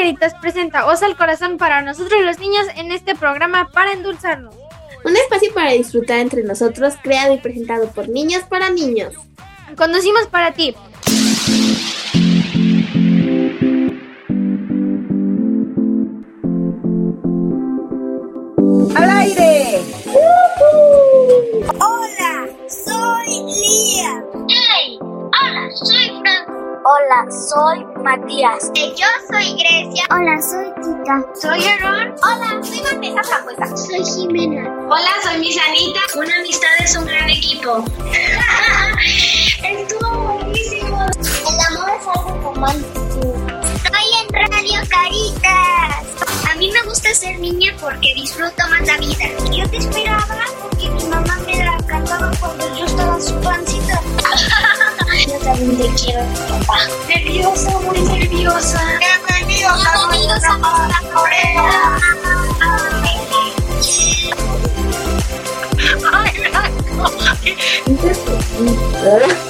Margaritas presenta Osa al Corazón para nosotros los niños en este programa para endulzarnos. Un espacio para disfrutar entre nosotros, creado y presentado por niños para niños. Conducimos para ti. ¡Al aire! Hola, soy Lía. Hey, hola, soy Franco. Hola, soy Matías. Y yo soy Grecia. Hola, soy Tita. Soy Aaron. Hola, soy Vanessa Frambuesa. Soy Jimena. Hola, soy Misanita. Una amistad es un gran equipo. Estuvo buenísimo. El amor es algo romántico. Estoy en Radio Caritas. A mí me gusta ser niña porque disfruto más la vida. Yo te esperaba porque mi mamá me la cantaba cuando yo estaba en su pancita. Yo también te quiero, papá. Nerviosa, muy nerviosa. Bienvenidos a nuestra Corea.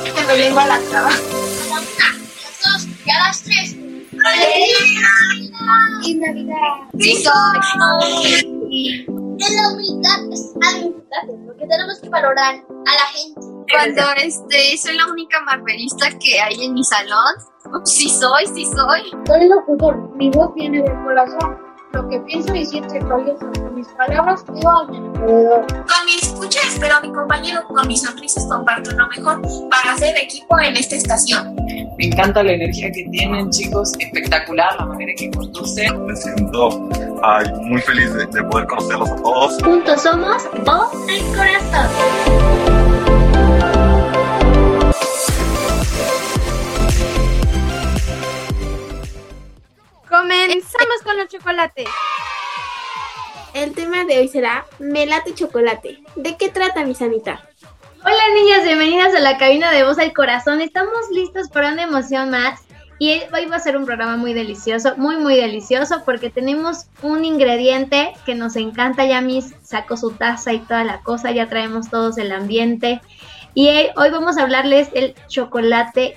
Que me vengo a la traba. A la una, a las dos y a las tres. Y Navidad. Sí soy. Celebridad es algo importante porque tenemos que valorar a la gente. Cuando este, soy la única marvelista que hay en mi salón. Sí soy, sí soy. Soy locutor, mi voz viene del corazón. Lo que pienso y siento con mis palabras digo a mi alrededor. Con mi escucha espero a mi compañero, con mis sonrisas comparto lo mejor para hacer equipo en esta estación. Me encanta la energía que tienen, chicos, espectacular la manera que conducen. Me siento ay, muy feliz de, de poder conocerlos a todos. Juntos somos Voz al Corazón. De hoy será Melate Chocolate. ¿De qué trata, mi sanita? Hola niñas, bienvenidas a la cabina de Voz al Corazón. Estamos listos para una emoción más. Y hoy va a ser un programa muy delicioso, muy, muy delicioso, porque tenemos un ingrediente que nos encanta. Ya mis sacó su taza y toda la cosa, ya traemos todos el ambiente. Y hoy vamos a hablarles del chocolate,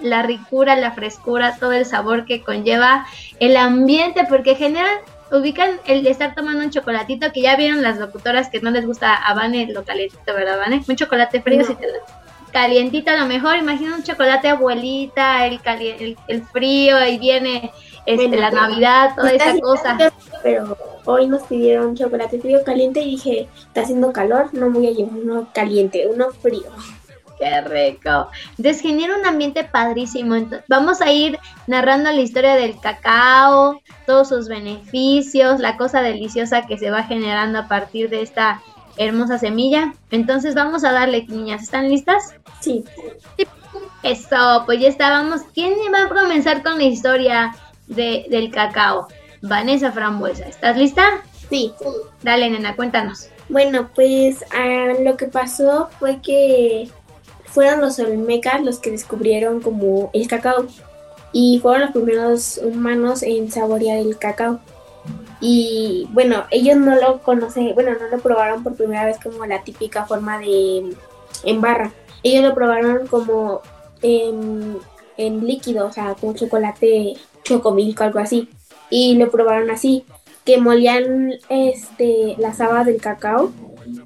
la ricura, la frescura, todo el sabor que conlleva el ambiente, porque generan, ubican el de estar tomando un chocolatito, que ya vieron las locutoras que no les gusta a Vane lo calentito, ¿verdad, Vane? Un chocolate frío, No. si te lo calientito a lo mejor, imagina un chocolate abuelita, el, cali- el, el frío, ahí viene este, Bueno, la Navidad, toda Está esa cosa. Pero hoy nos pidieron chocolate frío caliente y dije, está haciendo calor, no voy a llevar uno caliente, uno frío. Qué rico. Entonces genera un ambiente padrísimo. Vamos a ir narrando la historia del cacao, todos sus beneficios, la cosa deliciosa que se va generando a partir de esta hermosa semilla. Entonces vamos a darle, niñas. ¿Están listas? Sí. Eso, pues ya estábamos. ¿Quién va a comenzar con la historia de- del cacao? Vanessa Frambuesa, ¿estás lista? Sí. Dale, nena, cuéntanos. Bueno, pues ah, lo que pasó fue que fueron los olmecas los que descubrieron como el cacao y fueron los primeros humanos en saborear el cacao. Y bueno, ellos no lo conocen, bueno, no lo probaron por primera vez como la típica forma de en barra. Ellos lo probaron como en, líquido, o sea, con chocolate chocomilk o algo así. Y lo probaron así, que molían este, las habas del cacao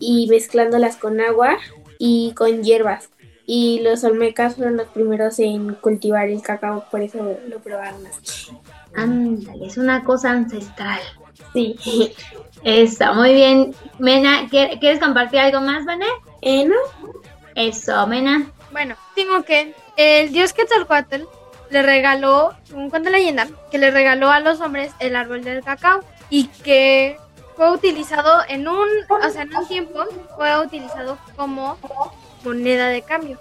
y mezclándolas con agua y con hierbas. Y los olmecas fueron los primeros en cultivar el cacao, por eso lo probaron así. Ándale, es una cosa ancestral. Sí. Eso, muy bien. Mena, ¿quier- ¿quieres compartir algo más, Vané? Eh, ¿no? Eso, Mena. Bueno, digo que el dios Quetzalcoatl le regaló, un cuento de leyenda, que le regaló a los hombres el árbol del cacao y que fue utilizado en un, o sea, en un tiempo fue utilizado como moneda de cambio.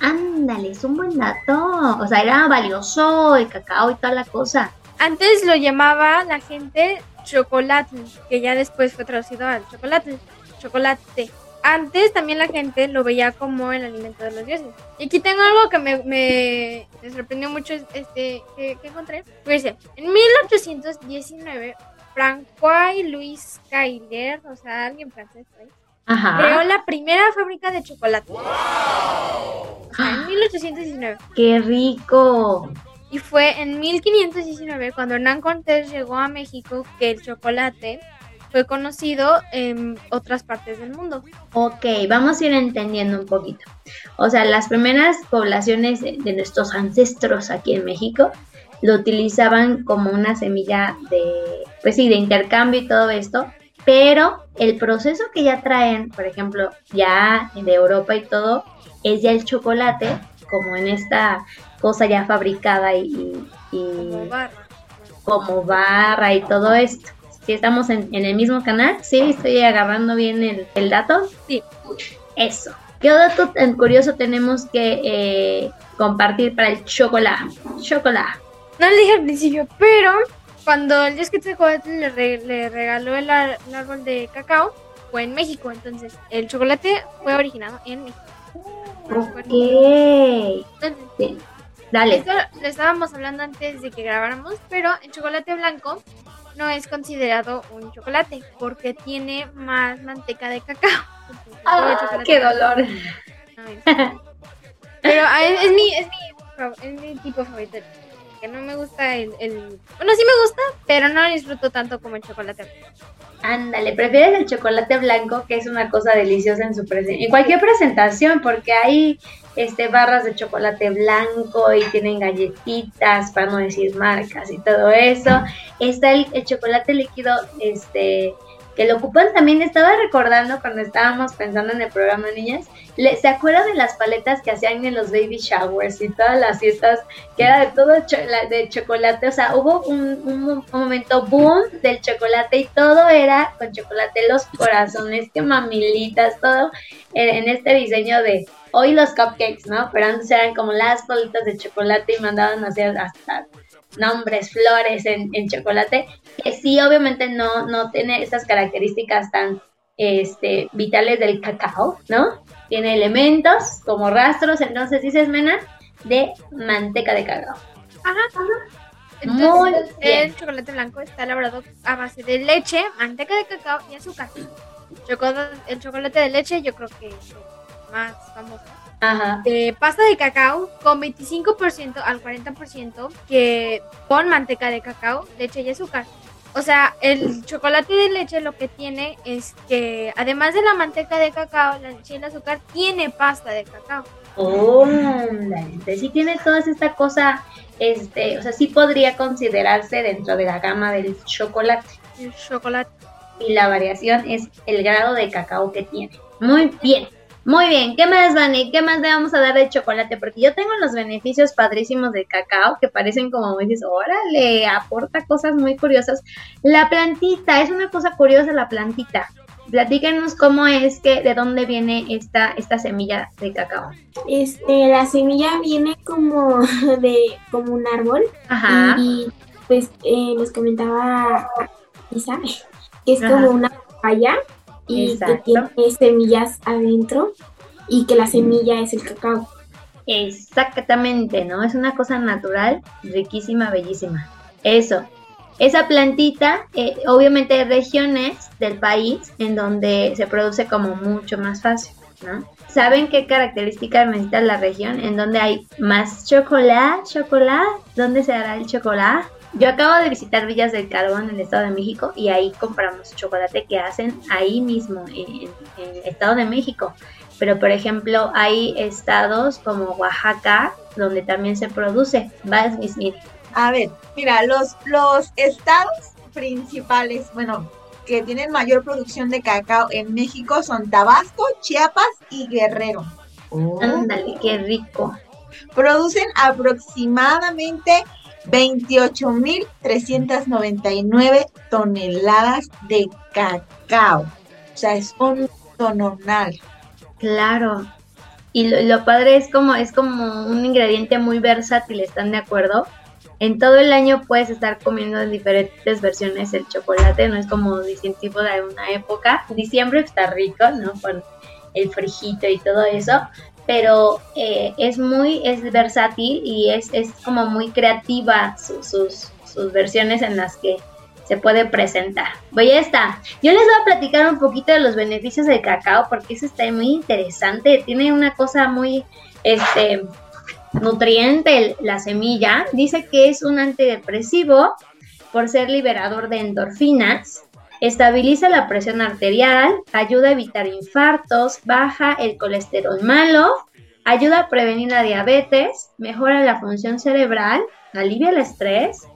Ándale, es un buen dato. O sea, era valioso el cacao y toda la cosa. Antes lo llamaba la gente chocolate, que ya después fue traducido al chocolate, chocolate. Antes también la gente lo veía como el alimento de los dioses. Y aquí tengo algo que me, me, me sorprendió mucho, este, que, que encontré. Pues dice, en 1819, Francois Louis Cailer, o sea, alguien francés, ¿sí? Ajá. creó la primera fábrica de chocolate. O sea, en 1819. ¡Qué rico! Y fue en 1519 cuando Hernán Cortés llegó a México que el chocolate fue conocido en otras partes del mundo. Ok, vamos a ir entendiendo un poquito. O sea, las primeras poblaciones de, de nuestros ancestros aquí en México lo utilizaban como una semilla de, pues sí, de intercambio y todo esto, pero el proceso que ya traen, por ejemplo, ya de Europa y todo, es ya el chocolate, como en esta cosa ya fabricada y, y- y Como barra. como barra y todo esto. Si estamos en, en el mismo canal, sí, estoy agarrando bien el, el dato. Sí. Eso. ¿Qué dato tan curioso tenemos que eh, compartir para el chocolate? Chocolate. No lo dije al principio, pero cuando el dios Quetzalcóatl le, re- le regaló el, ar- el árbol de cacao, fue en México. Entonces, el chocolate fue originado en México. Ok. Entonces, Sí. Dale. Esto lo estábamos hablando antes de que grabáramos, pero el chocolate blanco no es considerado un chocolate porque tiene más manteca de cacao. Entonces, Ah, qué dolor. no. Pero ah, es, es mi, es, mi, es mi tipo favorito. Que no me gusta el, el... Bueno, sí me gusta, pero no lo disfruto tanto como el chocolate. Ándale, prefieres el chocolate blanco, que es una cosa deliciosa en su presen- en cualquier presentación, porque hay este barras de chocolate blanco y tienen galletitas, para no decir marcas y todo eso. Está el, el chocolate líquido, este, que lo ocupan también, estaba recordando cuando estábamos pensando en el programa, niñas, ¿se acuerdan de las paletas que hacían en los baby showers y todas las fiestas que era de todo de chocolate, o sea, hubo un, un mo- un momento boom del chocolate y todo era con chocolate, los corazones, que mamilitas, todo en, en este diseño de hoy los cupcakes, ¿no? Pero antes eran como las bolitas de chocolate y mandaban a hacer hasta nombres, flores en, en chocolate, que sí, obviamente no, no tiene estas características tan este, vitales del cacao, ¿no? Tiene elementos como rastros, entonces dices, Mena, de manteca de cacao. Muy Entonces, bien. el chocolate blanco está elaborado a base de leche, manteca de cacao y azúcar. Chocolate, el chocolate de leche yo creo que es el más famoso. Ajá. De pasta de cacao con 25% al 40% que con manteca de cacao, leche y azúcar. O sea, el chocolate de leche lo que tiene es que además de la manteca de cacao, la leche y el azúcar, tiene pasta de cacao. Oh, entonces sí tiene toda esta cosa, este, o sea, sí podría considerarse dentro de la gama del chocolate. El chocolate. Y la variación es el grado de cacao que tiene. Muy bien, muy bien. ¿Qué más, Vani? ¿Qué más le vamos a dar de chocolate? Porque yo tengo los beneficios padrísimos del cacao que parecen como dices, órale, aporta cosas muy curiosas. La plantita, es una cosa curiosa la plantita. Platíquenos cómo es que, de dónde viene esta, esta semilla de cacao. Este, la semilla viene como de como un árbol Ajá. y pues eh, les comentaba Isa que es Ajá. como una papaya y Exacto. que tiene semillas adentro y que la semilla es el cacao. Exactamente, ¿no? Es una cosa natural, riquísima, bellísima. Eso. Esa plantita, eh, obviamente hay regiones del país en donde se produce como mucho más fácil, ¿no? ¿Saben qué características necesita la región en donde hay más chocolate? ¿Chocolate? ¿Dónde se hará el chocolate? Yo acabo de visitar Villas del Carbón en el Estado de México y ahí compramos chocolate que hacen ahí mismo, en, en el Estado de México. Pero, por ejemplo, hay estados como Oaxaca donde también se produce. Vas, Miss Miri. A ver, mira, los, los estados principales, bueno, que tienen mayor producción de cacao en México son Tabasco, Chiapas y Guerrero. Oh. Ándale, qué rico. Producen aproximadamente 28.399 toneladas de cacao. O sea, es un tononal. Claro. Y lo, padre es como, es como un ingrediente muy versátil, ¿están de acuerdo? En todo el año puedes estar comiendo en diferentes versiones el chocolate, no es como distintivo de una época. Diciembre está rico, ¿no? Con el frijito y todo eso, pero eh, es muy, versátil y es, es como muy creativa su- sus, sus versiones en las que se puede presentar. Voy a estar. Yo les voy a platicar un poquito de los beneficios del cacao porque eso está muy interesante. Tiene una cosa muy, este, nutriente, la semilla, dice que es un antidepresivo por ser liberador de endorfinas, estabiliza la presión arterial, ayuda a evitar infartos, baja el colesterol malo, ayuda a prevenir la diabetes, mejora la función cerebral, alivia el estrés,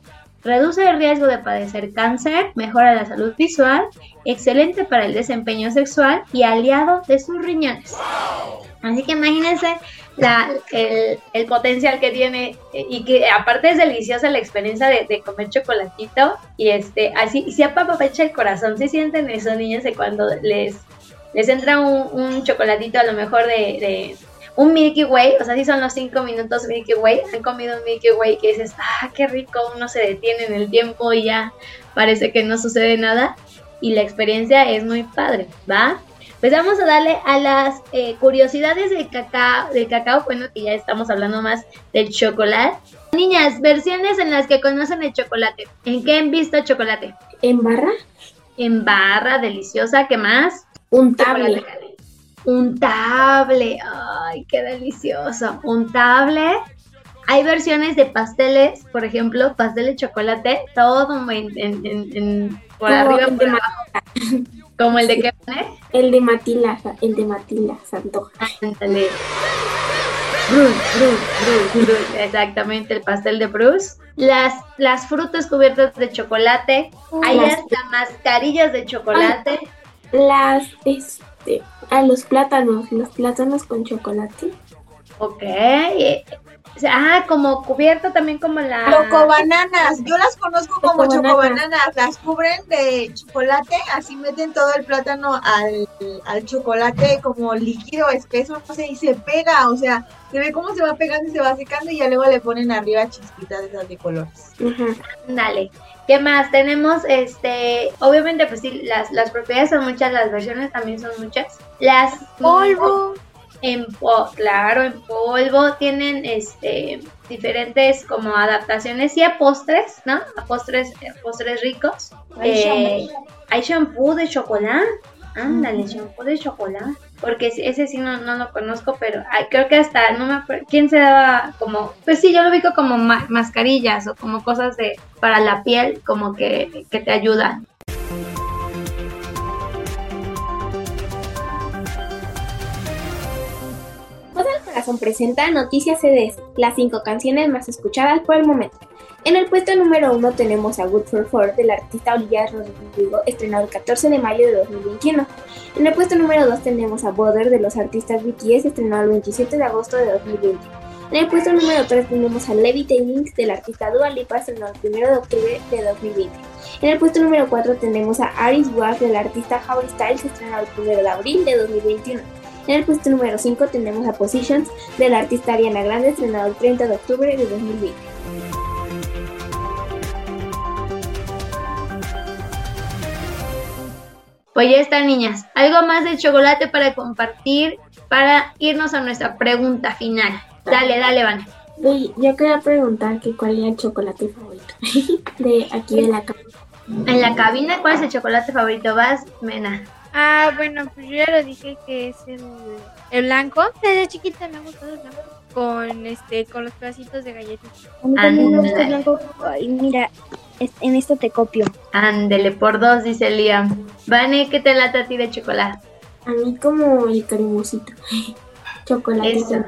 reduce el riesgo de padecer cáncer, mejora la salud visual, excelente para el desempeño sexual y aliado de sus riñones. Así que imagínense la, el, el potencial que tiene eh, y que aparte es deliciosa la experiencia de, de comer chocolatito y este así se apapacha el corazón. ¿Sí sienten eso, niños, de cuando les, les entra un, un chocolatito a lo mejor de, de un Milky Way? O sea, si son los cinco minutos Milky Way, han comido un Milky Way que dices, ah, qué rico, uno se detiene en el tiempo y ya parece que no sucede nada y la experiencia es muy padre, ¿va? Pues vamos a darle a las eh, curiosidades del cacao, del cacao, bueno, que ya estamos hablando más del chocolate. Niñas, versiones en las que conocen el chocolate. ¿En qué han visto chocolate? ¿En barra? En barra, deliciosa, ¿qué más? Untable. Chocolate. Untable, ay, qué delicioso. Untable. Hay versiones de pasteles, por ejemplo, pastel de chocolate, todo en, en- en- en- por arriba, por abajo. Como el de qué. El de Matila, el de Matila Santoja. Ándale. Bruce, Bruce, Bruce, Bruce. Exactamente, el pastel de Bruce. Las, las frutas cubiertas de chocolate. Hay Las- hasta mascarillas de chocolate. Las, este, a los plátanos, los plátanos con chocolate. Ok. Ah, como cubierto también como la... Chocobananas, yo las conozco como Chocobananas. chocobananas, las cubren de chocolate, así meten todo el plátano al, al chocolate como líquido, espeso, no sé, y se pega, o sea, se ve cómo se va pegando y se va secando y ya luego le ponen arriba chispitas de esas de colores. Dale. ¿Qué más? Tenemos, este, obviamente, pues sí, las, las propiedades son muchas, las versiones también son muchas. Las Polvo. En claro, en polvo tienen este diferentes como adaptaciones y a postres, ¿no? A postres, eh, postres ricos. Hay Eh, hay shampoo de chocolate. Ándale, shampoo de chocolate. Porque ese- sí no, no lo conozco, pero creo que hasta, no me acuerdo, ¿quién se daba como, pues sí, yo lo ubico como ma- mascarillas o como cosas de, para la piel, como que, que te ayudan. Corazón presenta Noticias CDs, las cinco canciones más escuchadas por el momento. En el puesto número uno tenemos a Good for Four del artista Olivia Rodrigo, estrenado el 14 de mayo de 2021. En el puesto número 2 tenemos a Bother de los artistas BTS, estrenado el 27 de agosto de 2020. En el puesto número 3 tenemos a Levitating del artista Dua Lipa, estrenado el 1 de octubre de 2020. En el puesto número 4 tenemos a Aris Ward del artista Harry Styles, estrenado el 1 de abril de 2021. En el puesto número 5 tenemos a Positions del artista Ariana Grande, estrenado el 30 de octubre de 2020. Pues ya está, niñas. Algo más de chocolate para compartir para irnos a nuestra pregunta final. Dale, dale, Van. Oye, yo quería preguntar que cuál era el chocolate favorito de aquí de la casa. En la cabina, ¿cuál es el chocolate favorito? Vas, Mena. Ah, bueno, pues yo ya lo dije que es el, el blanco. Desde chiquita me ha gustado el blanco. Con este, con los pedacitos de galletas. A mí me gusta el blanco. Ay, mira, en esto te copio. Ándele, por dos, dice Liam. Vane, ¿qué te lata a ti de chocolate? A mí como el cremosito. chocolate. Eso.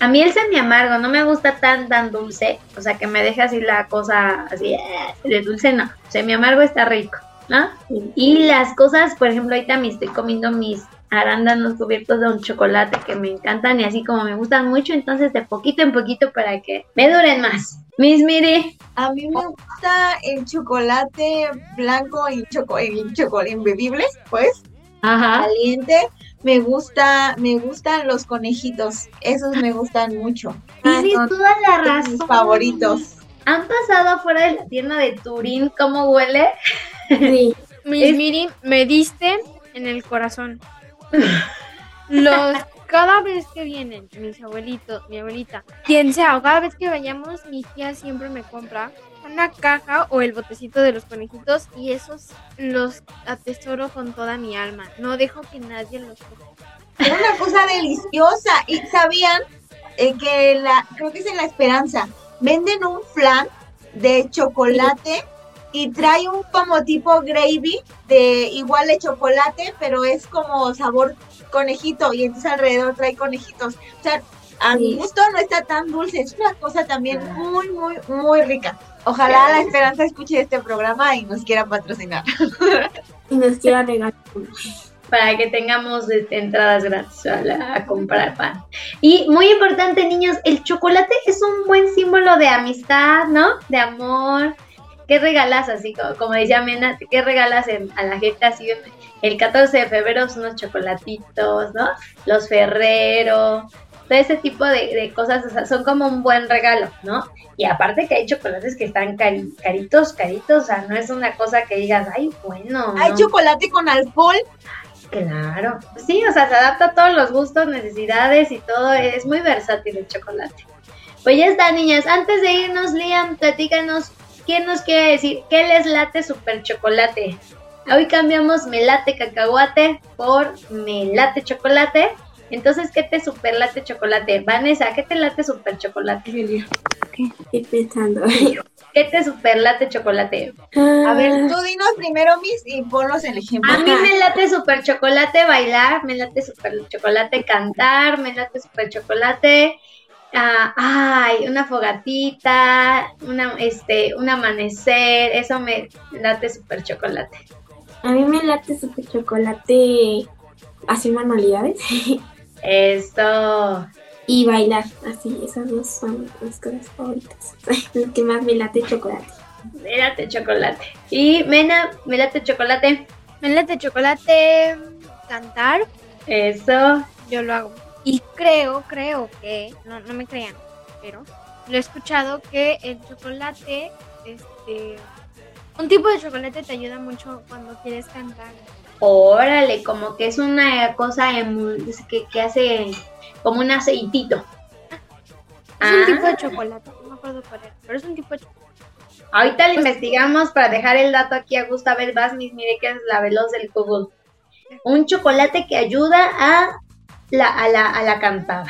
A mí el semi amargo no me gusta tan tan dulce, o sea que me deja así la cosa así eh, de dulce no. Semi amargo está rico, ¿no? Y las cosas, por ejemplo, ahorita me estoy comiendo mis arándanos cubiertos de un chocolate que me encantan y así como me gustan mucho, entonces de poquito en poquito para que me duren más. Miss Miri, A mí me gusta el chocolate blanco y choco, el chocolate embebibles, pues, ajá. caliente. Me gusta, me gustan los conejitos, esos me gustan mucho. Tienes Son toda la razón. mis favoritos. ¿Han pasado afuera de la tienda de Turín cómo huele? Sí. Miss Es- Miri, me diste en el corazón. Los cada vez que vienen mis abuelitos, mi abuelita, quien sea, o cada vez que vayamos, mi tía siempre me compra una caja o el botecito de los conejitos y esos los atesoro con toda mi alma. No dejo que nadie los toque. Era una cosa deliciosa. Y sabían eh, que la, creo que es en La Esperanza, venden un flan de chocolate y trae un como tipo gravy de igual de chocolate, pero es como sabor conejito y entonces alrededor trae conejitos. O sea, a mi gusto no está tan dulce, es una cosa también muy, muy, muy rica. Ojalá la Esperanza escuche este programa y nos quiera patrocinar. Y nos quiera regalar. para que tengamos entradas gratis a, la- a comprar pan. Y muy importante, niños, el chocolate es un buen símbolo de amistad, ¿no? De amor. ¿Qué regalas así? Como, como decía Mena, ¿qué regalas en- a la gente así? El 14 de febrero son unos chocolatitos, ¿no? Los Ferrero, todo ese tipo de, de cosas, o sea, son como un buen regalo, ¿no? Y aparte que hay chocolates que están cari- caritos, caritos, o sea, no es una cosa que digas, ay, bueno. Hay ¿no? chocolate con alcohol. Claro, sí, o sea, se adapta a todos los gustos, necesidades y todo, es muy versátil el chocolate. Pues ya está, niñas, antes de irnos, Liam, platícanos, ¿quién nos quiere decir qué les late super chocolate? Hoy cambiamos me late cacahuate por me late chocolate. Entonces, ¿qué te super late chocolate? Vanessa, ¿qué te late super chocolate? Estoy pensando. ¿Qué te super late chocolate? A ver, tú dinos primero, Miss, y ponlos el ejemplo. A mí me late super chocolate bailar, me late super chocolate cantar, me late super chocolate, ah, ay, una fogatita, una, este, un amanecer, eso me late super chocolate. A mí me late super chocolate hacer manualidades Esto. y bailar. Así, esas dos son mis cosas favoritas. Lo que más me late chocolate. Me late chocolate. Y Mena, me late chocolate. Me late chocolate, cantar, Eso. yo lo hago. Y creo, creo que, no, no me crean, pero lo he escuchado que el chocolate, este, un tipo de chocolate te ayuda mucho cuando quieres cantar. Órale, como que es una cosa que, que hace como un aceitito. Es un Ah. tipo de chocolate, no me acuerdo cuál era, pero es un tipo de chocolate. Ahorita le investigamos para dejar el dato aquí a Gusta. Ver, vas, mis, mire que es la veloz del Google. Un chocolate que ayuda a la, a la, a la cantada.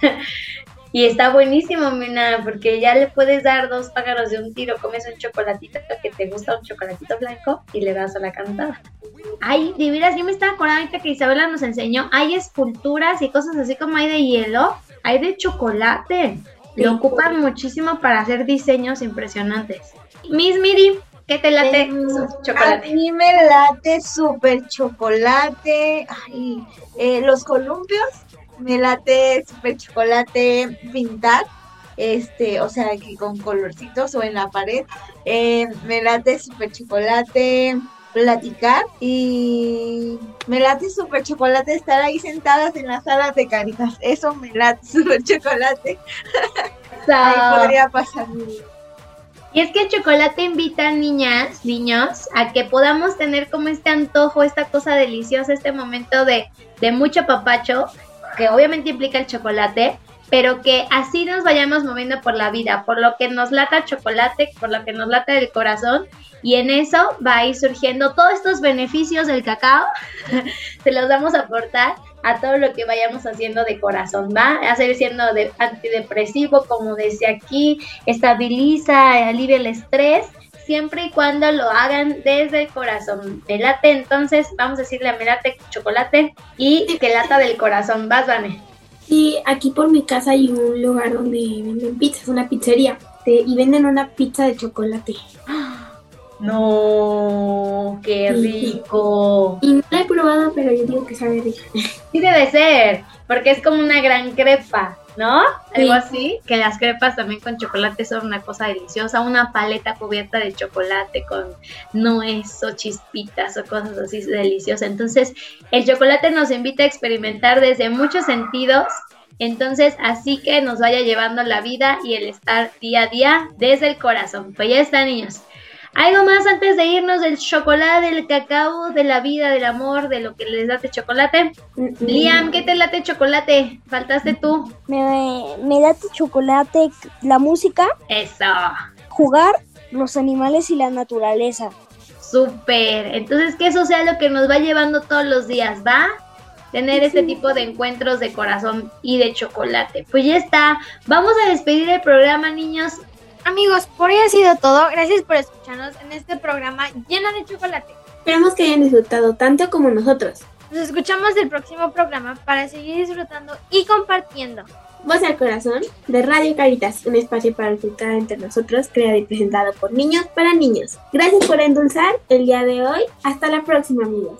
y está buenísimo, Mina, porque ya le puedes dar dos pájaros de un tiro. Comes un chocolatito que te gusta, un chocolatito blanco, y le das a la cantada. Ay, de veras, yo me estaba acordando ahorita que Isabela nos enseñó. Hay esculturas y cosas así como hay de hielo, hay de chocolate. Lo ocupan muchísimo para hacer diseños impresionantes. Miss Miri, ¿qué te late A mí me late súper chocolate. Ay, eh, los columpios. Me late súper chocolate pintar. Este, o sea, que con colorcitos o en la pared. Eh, me late súper chocolate platicar y me late súper chocolate estar ahí sentadas en las salas de caritas. Eso me late súper chocolate. Ahí podría pasar mi. Y es que el chocolate invita niñas, niños, a que podamos tener como este antojo, esta cosa deliciosa, este momento de, de mucho papacho, que obviamente implica el chocolate, pero que así nos vayamos moviendo por la vida, por lo que nos lata el chocolate, por lo que nos lata el corazón, y en eso va a ir surgiendo todos estos beneficios del cacao, se los vamos a aportar a todo lo que vayamos haciendo de corazón, ¿va? Seguir siendo de antidepresivo, como decía aquí, estabiliza, alivia el estrés, siempre y cuando lo hagan desde el corazón. Me late, entonces vamos a decirle a me late chocolate y que lata del corazón. Vas, Vane. Y aquí por mi casa hay un lugar donde venden pizzas, una pizzería. y venden una pizza de chocolate. No, qué rico. Y no la he probado, pero yo digo que sabe rica. Sí debe ser, porque es como una gran crepa, ¿no? Algo Sí. así. Que las crepas también con chocolate son una cosa deliciosa. Una paleta cubierta de chocolate con nuez o chispitas o cosas así deliciosas. Entonces, el chocolate nos invita a experimentar desde muchos sentidos. Entonces, así que nos vaya llevando la vida y el estar día a día desde el corazón. Pues ya está, niños. ¿Algo más antes de irnos del chocolate, del cacao, de la vida, del amor, de lo que les late chocolate? Liam, ¿qué te late chocolate? Faltaste tú. Me, me late chocolate, la música, Eso. jugar, los animales y la naturaleza. Súper. Entonces que eso sea lo que nos va llevando todos los días, ¿va? tener este tipo de encuentros de corazón y de chocolate. Pues ya está, vamos a despedir el programa, niños. Amigos, por hoy ha sido todo. Gracias por escucharnos en este programa lleno de chocolate. Esperamos que hayan disfrutado tanto como nosotros. Nos escuchamos el próximo programa para seguir disfrutando y compartiendo. Voz al Corazón de Radio Caritas, un espacio para disfrutar entre nosotros, creado y presentado por niños para niños. Gracias por endulzar el día de hoy. Hasta la próxima, amigos.